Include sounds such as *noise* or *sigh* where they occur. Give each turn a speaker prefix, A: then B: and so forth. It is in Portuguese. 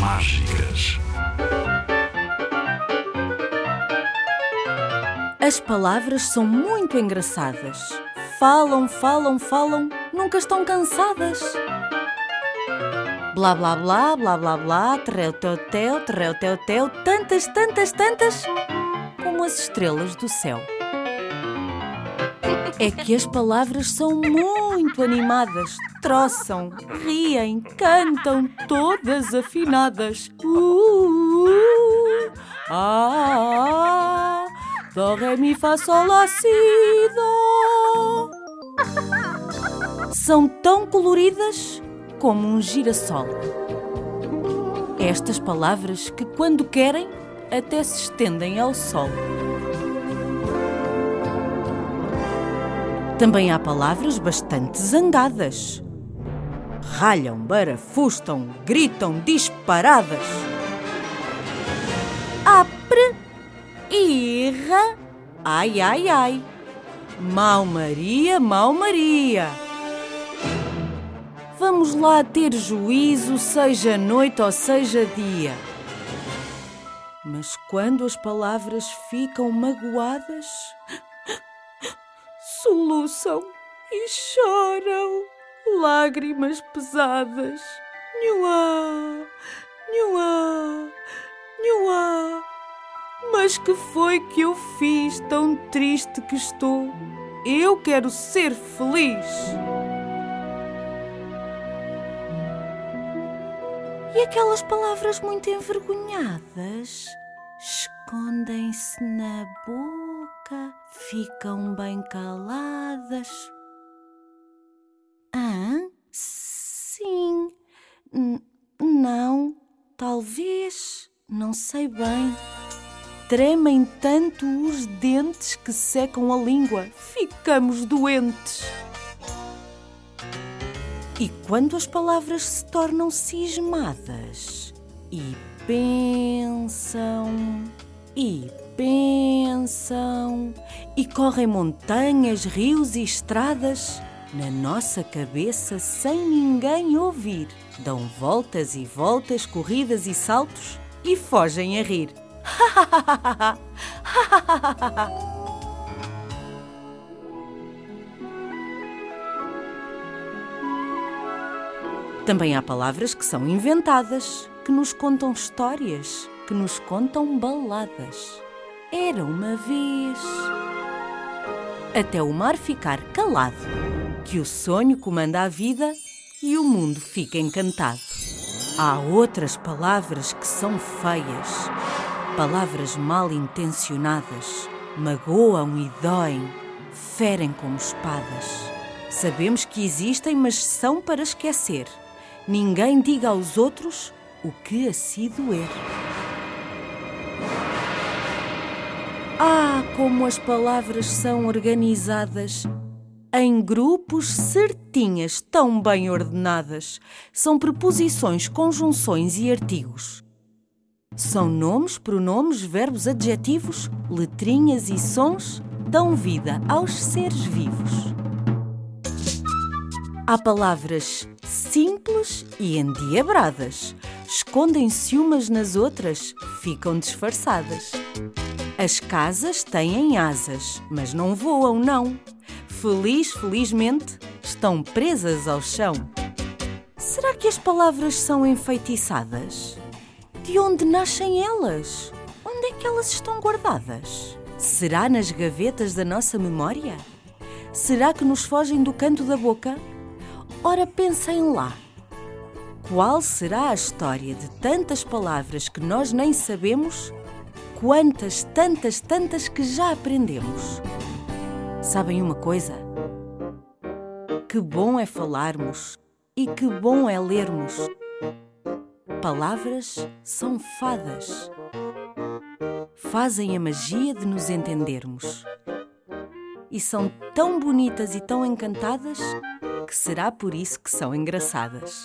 A: Mágicas.
B: As palavras são muito engraçadas. Falam, falam, falam, nunca estão cansadas. Blá blá blá, blá blá blá, terreu teu teu, terreu teu teu, tantas, tantas, tantas, como as estrelas do céu. É que as palavras são muito animadas, troçam, riem, cantam, todas afinadas. Uh, uh, ah, do, ré, mi, fá, sol, lá, si, dó. São tão coloridas como um girassol. Estas palavras que, quando querem, até se estendem ao sol. Também há palavras bastante zangadas. Ralham, barafustam, gritam disparadas. Apre, irra, ai, ai, ai. Mau Maria, mau Maria. Vamos lá ter juízo, seja noite ou seja dia. Mas quando as palavras ficam magoadas, soluçam e choram lágrimas pesadas. Nhuá, nhuá, nhuá. Mas que foi que eu fiz tão triste que estou? Eu quero ser feliz. E aquelas palavras muito envergonhadas escondem-se na boca, ficam bem caladas. Ah, sim, N não, talvez, não sei bem. Tremem tanto os dentes que secam a língua, ficamos doentes. E quando as palavras se tornam cismadas e pensam e pensam e correm montanhas, rios e estradas na nossa cabeça sem ninguém ouvir, dão voltas e voltas, corridas e saltos e fogem a rir. *laughs* Também há palavras que são inventadas, que nos contam histórias, que nos contam baladas. Era uma vez. Até o mar ficar calado, que o sonho comanda a vida e o mundo fica encantado. Há outras palavras que são feias, palavras mal intencionadas, magoam e doem, ferem como espadas. Sabemos que existem, mas são para esquecer. Ninguém diga aos outros o que a si doer. Ah, como as palavras são organizadas em grupos certinhas, tão bem ordenadas. São preposições, conjunções e artigos. São nomes, pronomes, verbos, adjetivos, letrinhas e sons dão vida aos seres vivos. Há palavras simples e endiabradas. Escondem-se umas nas outras, ficam disfarçadas. As casas têm asas, mas não voam, não. Feliz, felizmente, estão presas ao chão. Será que as palavras são enfeitiçadas? De onde nascem elas? Onde é que elas estão guardadas? Será nas gavetas da nossa memória? Será que nos fogem do canto da boca? Ora, pensem lá. Qual será a história de tantas palavras que nós nem sabemos? Quantas, tantas, tantas que já aprendemos? Sabem uma coisa? Que bom é falarmos e que bom é lermos. Palavras são fadas. Fazem a magia de nos entendermos. E são tão bonitas e tão encantadas que será por isso que são engraçadas.